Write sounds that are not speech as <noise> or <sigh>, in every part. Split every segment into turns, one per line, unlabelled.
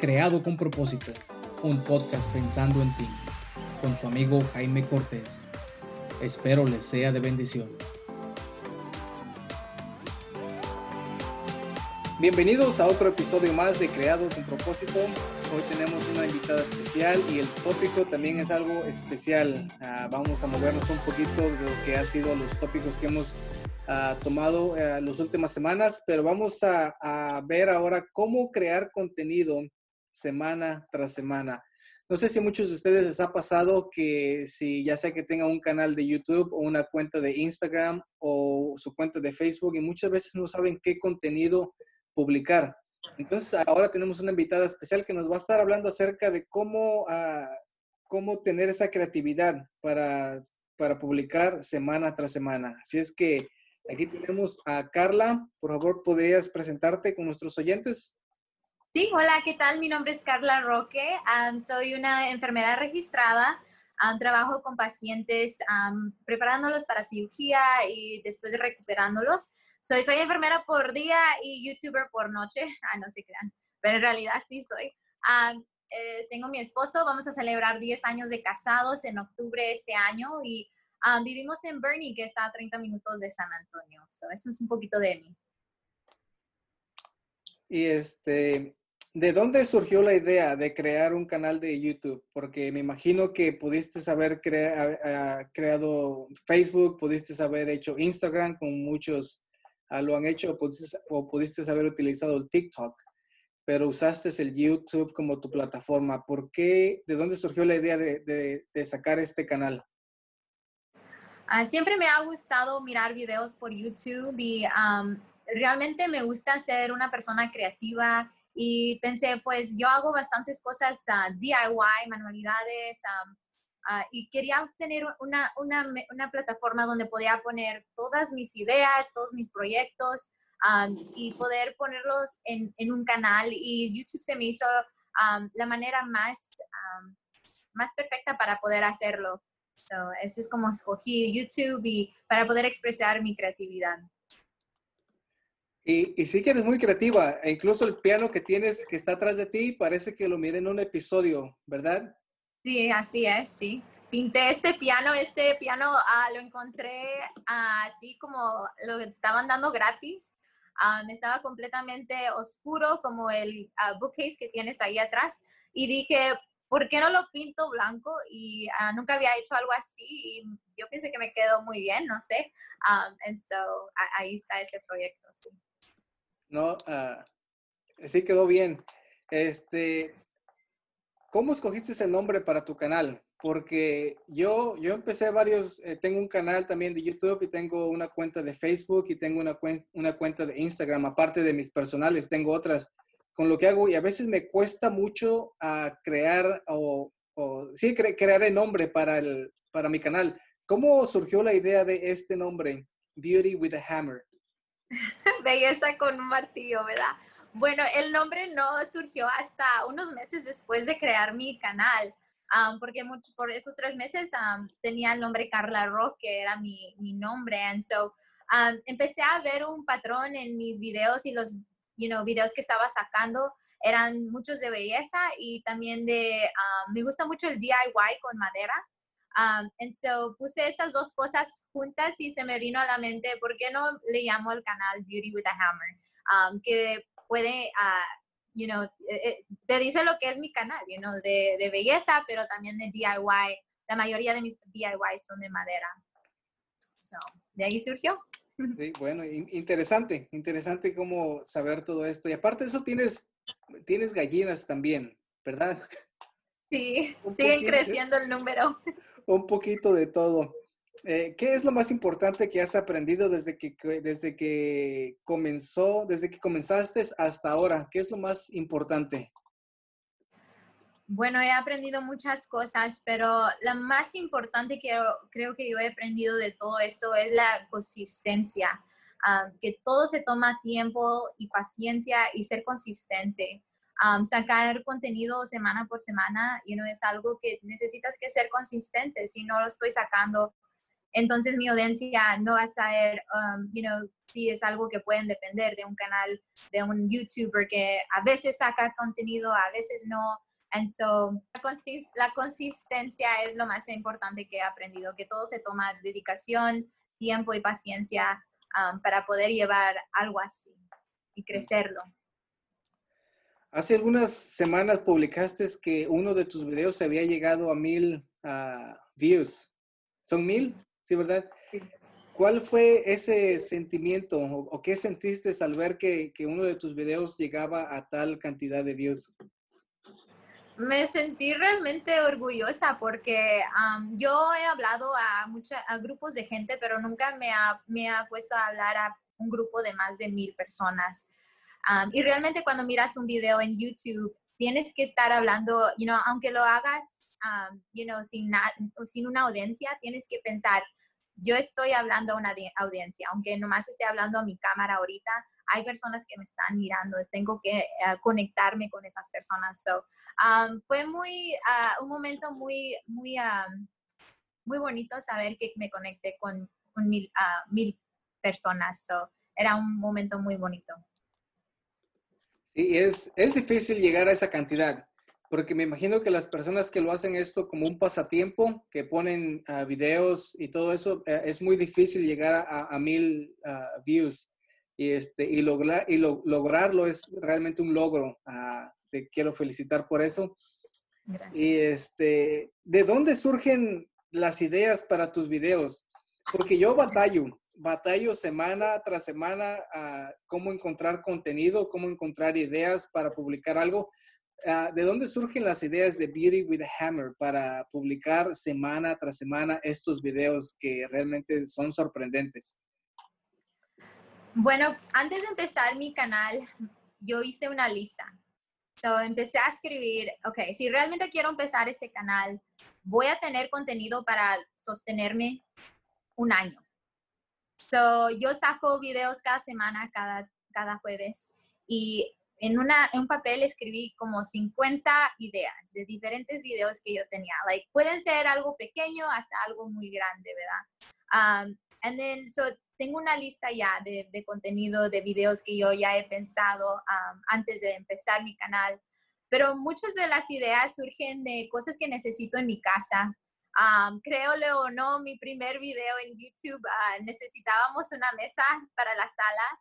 Creado con propósito, un podcast pensando en ti, con su amigo Jaime Cortés. Espero les sea de bendición. Bienvenidos a otro episodio más de Creado con propósito. Hoy tenemos una invitada especial y el tópico también es algo especial. Ah, vamos a movernos un poquito de lo que ha sido los tópicos que hemos ah, tomado uh, las últimas semanas, pero vamos a, a ver ahora cómo crear contenido semana tras semana. No sé si a muchos de ustedes les ha pasado que si ya sea que tengan un canal de YouTube o una cuenta de Instagram o su cuenta de Facebook y muchas veces no saben qué contenido publicar. Entonces ahora tenemos una invitada especial que nos va a estar hablando acerca de cómo, uh, cómo tener esa creatividad para, para publicar semana tras semana. Así es que aquí tenemos a Carla. Por favor, ¿podrías presentarte con nuestros oyentes?
Sí, hola, ¿qué tal? Mi nombre es Carla Roque. Um, soy una enfermera registrada. Um, trabajo con pacientes um, preparándolos para cirugía y después recuperándolos. Soy, soy enfermera por día y youtuber por noche. <laughs> Ah, no se crean, pero en realidad sí soy. Eh, tengo mi esposo, vamos a celebrar 10 años de casados en octubre este año y vivimos en Bernie, que está a 30 minutos de San Antonio. eso es un poquito de mí.
Y este, ¿De dónde surgió la idea de crear un canal de YouTube? Porque me imagino que pudiste haber creado Facebook, pudiste haber hecho Instagram, como muchos ah, lo han hecho, o pudiste, haber utilizado el TikTok, pero usaste el YouTube como tu plataforma. ¿Por qué? ¿De dónde surgió la idea de, sacar este canal?
Ah, siempre me ha gustado mirar videos por YouTube y realmente me gusta ser una persona creativa y pensé, pues yo hago bastantes cosas uh, DIY, manualidades, uh, y quería tener una, una, una, plataforma donde podía poner todas mis ideas, todos mis proyectos y poder ponerlos en, en, un canal. Y YouTube se me hizo la manera más, más perfecta para poder hacerlo. So, eso es como escogí YouTube para poder expresar mi creatividad.
Y, sí que eres muy creativa. E incluso el piano que tienes que está atrás de ti parece que lo miré en un episodio, ¿verdad?
Sí, así es, sí. Pinté este piano, este piano ah, lo encontré ah, así como lo estaban dando gratis. Me estaba completamente oscuro como el bookcase que tienes ahí atrás. Y dije, ¿por qué no lo pinto blanco? Y nunca había hecho algo así y yo pensé que me quedó muy bien, no sé. Um, so, ahí está ese proyecto, sí.
No, uh, quedó bien. Este, ¿cómo escogiste ese nombre para tu canal? Porque yo, yo empecé varios, eh, tengo un canal también de YouTube y tengo una cuenta de Facebook y tengo una, cuenta de Instagram, aparte de mis personales, tengo otras con lo que hago y a veces me cuesta mucho a crear o, o sí, crear el nombre para, el, para mi canal. ¿Cómo surgió la idea de este nombre, Beauty with a Hammer? <laughs>
Belleza con un martillo, ¿verdad? Bueno, el nombre no surgió hasta unos meses después de crear mi canal, porque mucho, por esos tres meses tenía el nombre Carla Rock, que era mi, mi nombre. And so, empecé a ver un patrón en mis videos y los you know, videos que estaba sacando eran muchos de belleza y también de, me gusta mucho el DIY con madera. Um, and so puse esas dos cosas juntas y se me vino a la mente, ¿por qué no le llamo al canal Beauty with a Hammer? Um, que puede, uh, you know, eh, eh, te dice lo que es mi canal, you know, de, de, belleza, pero también de DIY. La mayoría de mis DIY son de madera. So, de ahí surgió. <laughs>
Sí, bueno, interesante, interesante cómo saber todo esto. Y aparte de eso, tienes, tienes gallinas también, ¿verdad?
Sí, <laughs> siguen creciendo el número. <laughs>
un poquito de todo. Eh, ¿Qué es lo más importante que has aprendido desde que, desde que comenzó, desde que comenzaste hasta ahora? ¿Qué es lo más importante?
Bueno, he aprendido muchas cosas, pero la más importante que creo que yo he aprendido de todo esto es la consistencia, ah, que todo se toma tiempo y paciencia y ser consistente sacar contenido semana por semana, you know, es algo que necesitas que ser consistente. Si no lo estoy sacando entonces mi audiencia no va a saber, um, you know, si es algo que pueden depender de un canal, de un YouTuber que a veces saca contenido, a veces no. And so, la, consistencia es lo más importante que he aprendido, que todo se toma dedicación, tiempo y paciencia um, para poder llevar algo así y crecerlo.
Hace algunas semanas publicaste que uno de tus videos había llegado a mil uh, views. ¿Son mil? ¿Sí, verdad? ¿Cuál fue ese sentimiento o, qué sentiste al ver que, que, uno de tus videos llegaba a tal cantidad de views?
Me sentí realmente orgullosa porque yo he hablado a, muchos a grupos de gente, pero nunca me ha, me ha puesto a hablar a un grupo de más de mil personas. Y realmente cuando miras un video en YouTube, tienes que estar hablando, you know, aunque lo hagas, you know, sin, sin una audiencia, tienes que pensar, yo estoy hablando a una audiencia, aunque nomás esté hablando a mi cámara ahorita, hay personas que me están mirando, tengo que eh, conectarme con esas personas. So, um, fue muy, uh, un momento muy, muy, um, muy bonito saber que me conecté con, mil, uh, mil, personas. So, era un momento muy bonito.
Sí, es, es difícil llegar a esa cantidad. Porque me imagino que las personas que lo hacen esto como un pasatiempo, que ponen uh, videos y todo eso, eh, es muy difícil llegar a, mil ah, views. Y, este, y, lograr, y lograrlo es realmente un logro. Ah, te quiero felicitar por eso. Gracias. Y este, ¿de dónde surgen las ideas para tus videos? Porque yo batallo, batallo semana tras semana a cómo encontrar contenido, cómo encontrar ideas para publicar algo Ah, ¿de dónde surgen las ideas de Beauty with a Hammer para publicar semana tras semana estos videos que realmente son sorprendentes?
Bueno, antes de empezar mi canal, yo hice una lista. So, empecé a escribir, ok, si realmente quiero empezar este canal, voy a tener contenido para sostenerme un año. So, yo saco videos cada semana, cada, cada jueves, y en, una, en un papel escribí como 50 ideas de diferentes videos que yo tenía. Like, pueden ser algo pequeño hasta algo muy grande, ¿verdad? Um, and then, so, tengo una lista ya de, de, contenido, de videos que yo ya he pensado um, antes de empezar mi canal. Pero muchas de las ideas surgen de cosas que necesito en mi casa. Um, créole o no, mi primer video en YouTube uh, necesitábamos una mesa para la sala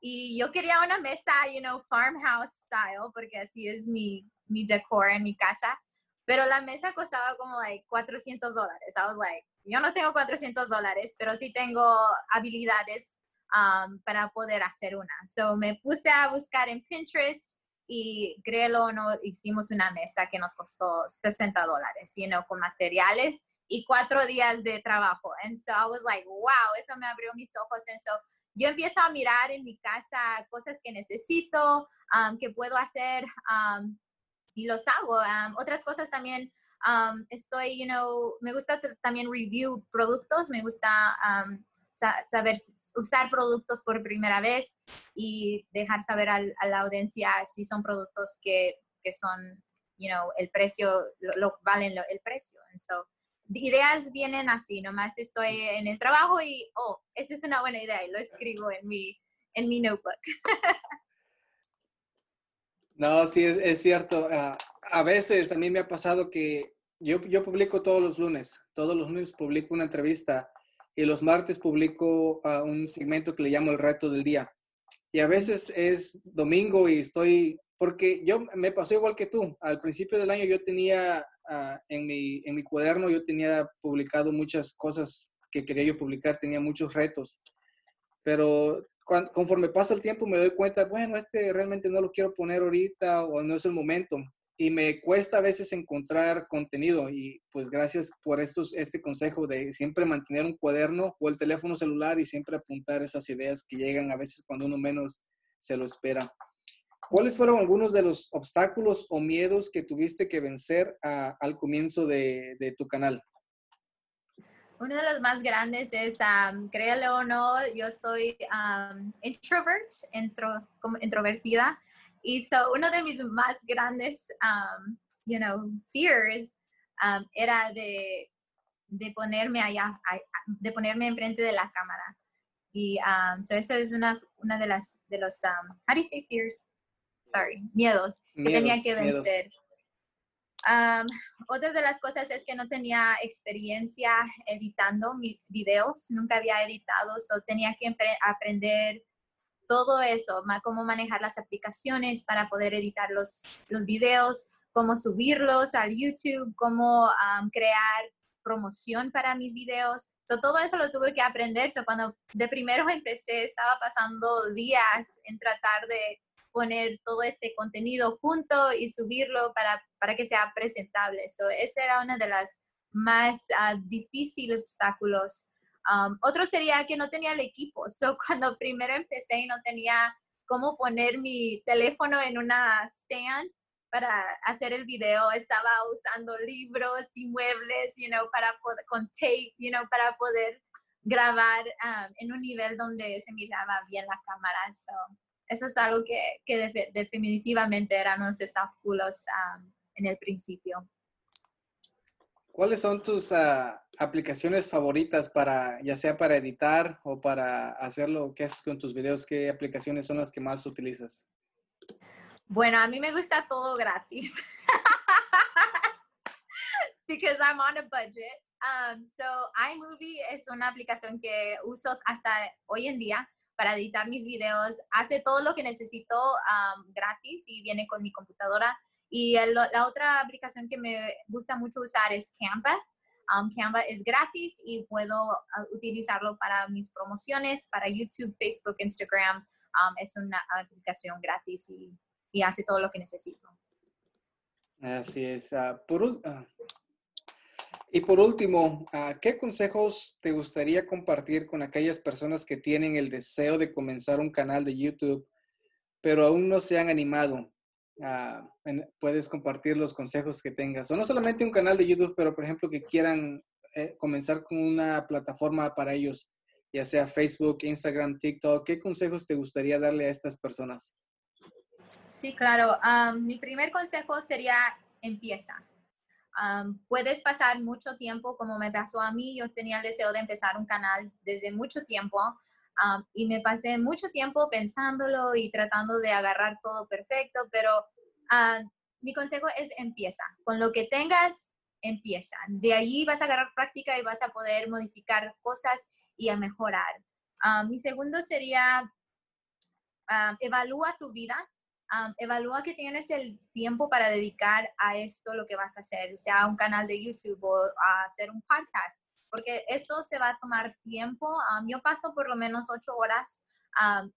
y yo quería una mesa, you know, farmhouse style, porque así es mi, mi decor en mi casa. Pero la mesa costaba como like 400 dólares. I was like, yo no tengo 400 dólares, pero sí tengo habilidades um, para poder hacer una. So me puse a buscar en Pinterest y créelo no, hicimos una mesa que nos costó 60 dólares, you know, con materiales y cuatro días de trabajo. And so I was like, wow, eso me abrió mis ojos. And so yo empiezo a mirar en mi casa cosas que necesito, que puedo hacer y los hago. otras cosas también, estoy, you know, me gusta también review productos, me gusta saber usar productos por primera vez y dejar saber a la audiencia si son productos que, que son, you know, el precio, lo, valen el precio. And so, ideas vienen así, nomás estoy en el trabajo y, oh, esta es una buena idea y lo escribo en mi, en mi notebook. <laughs>
no, sí, es, cierto. Ah, a veces a mí me ha pasado que yo, yo publico todos los lunes, todos los lunes publico una entrevista y los martes publico ah, un segmento que le llamo el reto del día. Y a veces es domingo y estoy, porque yo me pasó igual que tú. Al principio del año yo tenía Ah, en, mi, en mi cuaderno yo tenía publicado muchas cosas que quería yo publicar, tenía muchos retos, pero conforme pasa el tiempo me doy cuenta, bueno, este realmente no lo quiero poner ahorita o no es el momento. Y me cuesta a veces encontrar contenido y pues gracias por estos, este consejo de siempre mantener un cuaderno o el teléfono celular y siempre apuntar esas ideas que llegan a veces cuando uno menos se lo espera. ¿Cuáles fueron algunos de los obstáculos o miedos que tuviste que vencer al comienzo de, tu canal?
Uno de los más grandes es, um, créalo o no, yo soy um, introvert, intro, como introvertida. Y so, uno de mis más grandes, um, you know, fears era de de ponerme allá, de ponerme enfrente de la cámara. Y um, eso es una, una de las, de los, um, how do you say fears? Sorry, miedos, que tenía que vencer. Um, otra de las cosas es que no tenía experiencia editando mis videos, nunca había editado, so tenía que aprender todo eso, cómo manejar las aplicaciones para poder editar los, los videos, cómo subirlos al YouTube, cómo crear promoción para mis videos. todo eso lo tuve que aprender. cuando de primero empecé, estaba pasando días en tratar de poner todo este contenido junto y subirlo para, para que sea presentable. So, ese era uno de las más uh, difíciles obstáculos. Um, otro sería que no tenía el equipo. So, <laughs> cuando primero empecé y no tenía cómo poner mi teléfono en una stand para hacer el video, estaba usando libros y muebles, you know, para poder, con tape, you know, para poder grabar um, en un nivel donde se miraba bien la cámara. So, eso es algo que, que definitivamente eran unos obstáculos um, en el principio.
¿Cuáles son tus ah, aplicaciones favoritas para, ya sea para editar o para hacer lo que haces con tus videos? ¿Qué aplicaciones son las que más utilizas?
Bueno, a mí me gusta todo gratis. <laughs> Because I'm on a budget. Um, so, iMovie es una aplicación que uso hasta hoy en día para editar mis videos. Hace todo lo que necesito gratis y viene con mi computadora. Y la otra aplicación que me gusta mucho usar es Canva. Canva es gratis y puedo ah, utilizarlo para mis promociones, para YouTube, Facebook, Instagram. es una aplicación gratis y, y, hace todo lo que necesito.
Así es. Por, ah, y por último, ah, ¿qué consejos te gustaría compartir con aquellas personas que tienen el deseo de comenzar un canal de YouTube, pero aún no se han animado? Ah, puedes compartir los consejos que tengas. O no solamente un canal de YouTube, pero por ejemplo que quieran eh, comenzar con una plataforma para ellos, ya sea Facebook, Instagram, TikTok. ¿Qué consejos te gustaría darle a estas personas?
Sí, claro. Ah, mi primer consejo sería empieza puedes pasar mucho tiempo, como me pasó a mí, yo tenía el deseo de empezar un canal desde mucho tiempo y me pasé mucho tiempo pensándolo y tratando de agarrar todo perfecto, pero mi consejo es empieza. Con lo que tengas, empieza. De allí vas a agarrar práctica y vas a poder modificar cosas y a mejorar. mi segundo sería, evalúa tu vida evalúa que tienes el tiempo para dedicar a esto lo que vas a hacer, sea un canal de YouTube o hacer un podcast, porque esto se va a tomar tiempo. yo paso por lo menos ocho horas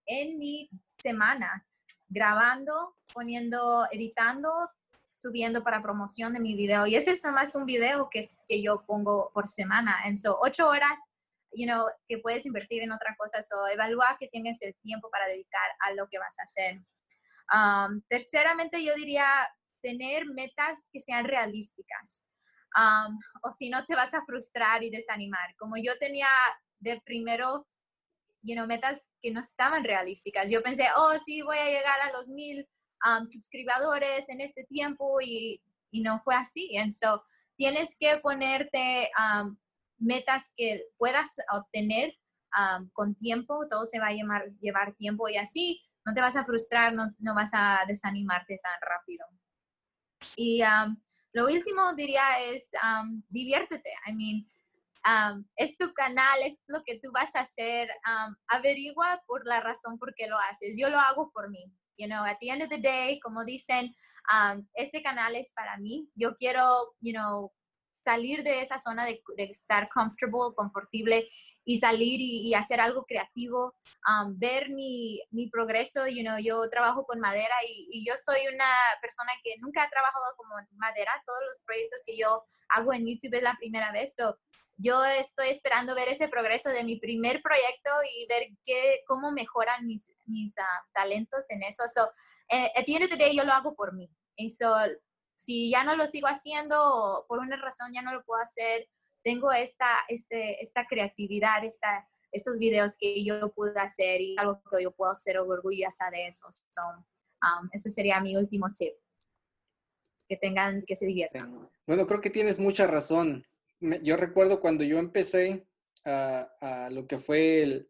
en mi semana grabando, poniendo, editando, subiendo para promoción de mi video. Y ese es nomás un video que, que yo pongo por semana. En so, ocho horas, you know, que puedes invertir en otra cosa. So, evalúa que tienes el tiempo para dedicar a lo que vas a hacer terceramente, yo diría tener metas que sean realísticas. O si no, te vas a frustrar y desanimar. Como yo tenía de primero, you know, metas que no estaban realísticas. Yo pensé, oh, sí, voy a llegar a los mil suscriptores en este tiempo y, y, no fue así. And so, tienes que ponerte metas que puedas obtener con tiempo. Todo se va a llevar, llevar tiempo y así no te vas a frustrar, no, no vas a desanimarte tan rápido. Y um, lo último diría es um, diviértete. I mean, um, es tu canal, es lo que tú vas a hacer. averigua por la razón por qué lo haces. Yo lo hago por mí. You know, at the end of the day, como dicen, este canal es para mí. Yo quiero, you know, salir de esa zona de, estar comfortable, confortable y salir y, hacer algo creativo, um, ver mi, progreso, you know, yo trabajo con madera y, yo soy una persona que nunca ha trabajado con madera, todos los proyectos que yo hago en YouTube es la primera vez, so, yo estoy esperando ver ese progreso de mi primer proyecto y ver qué, cómo mejoran mis, mis ah, talentos en eso. So, eh, at the end of the day, yo lo hago por mí. Y so, si ya no lo sigo haciendo por una razón ya no lo puedo hacer, tengo esta, este, esta creatividad, esta, estos videos que yo pude hacer y algo que yo puedo ser orgullosa de eso. Um, ese sería mi último tip. Que tengan, que se diviertan.
Bueno, creo que tienes mucha razón. yo recuerdo cuando yo empecé a, lo que fue el...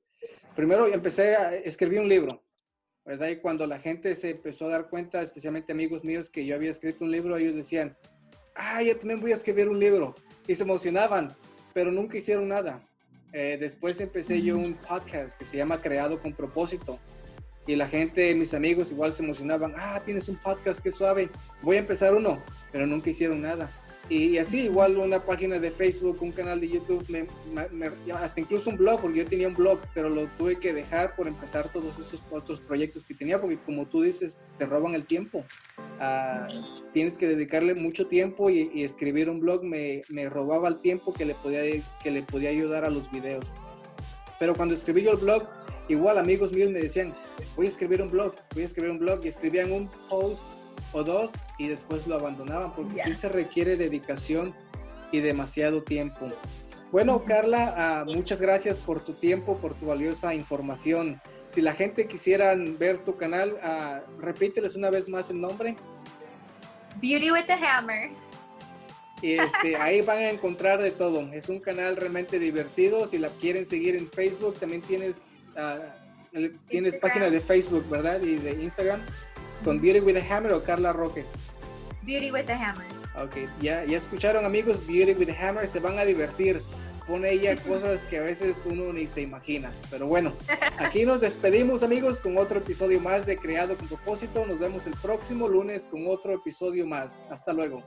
Primero empecé a escribir un libro, ¿verdad? Y cuando la gente se empezó a dar cuenta, especialmente amigos míos, que yo había escrito un libro, ellos decían, ah, yo también voy a escribir un libro. Y se emocionaban, pero nunca hicieron nada. Eh, después empecé yo un podcast que se llama Creado con propósito. Y la gente, mis amigos, igual se emocionaban. Ah, tienes un podcast, qué suave. Voy a empezar uno, pero nunca hicieron nada. Y, así, igual una página de Facebook, un canal de YouTube, hasta incluso un blog, porque yo tenía un blog, pero lo tuve que dejar por empezar todos esos otros proyectos que tenía, porque como tú dices, te roban el tiempo. Ah, tienes que dedicarle mucho tiempo y, escribir un blog me, me, robaba el tiempo que le, podía, que le podía ayudar a los videos. Pero cuando escribí yo el blog, igual amigos míos me decían, voy a escribir un blog, voy a escribir un blog y escribían un post o dos y después lo abandonaban porque sí se requiere dedicación y demasiado tiempo. Bueno, Carla, ah, muchas gracias por tu tiempo, por tu valiosa información. Si la gente quisiera ver tu canal, uh, repíteles una vez más el nombre.
Beauty with the Hammer.
Y este, <laughs> ahí van a encontrar de todo. Es un canal realmente divertido. Si la quieren seguir en Facebook, también tienes, uh, tienes página de Facebook, ¿verdad? Y de Instagram con Beauty with a Hammer o Carla Roque?
Beauty with a Hammer.
Ok, ya, ya escucharon amigos, Beauty with a Hammer, se van a divertir. Pone ella <laughs> cosas que a veces uno ni se imagina. Pero bueno, aquí nos despedimos amigos con otro episodio más de Creado con propósito. Nos vemos el próximo lunes con otro episodio más. Hasta luego.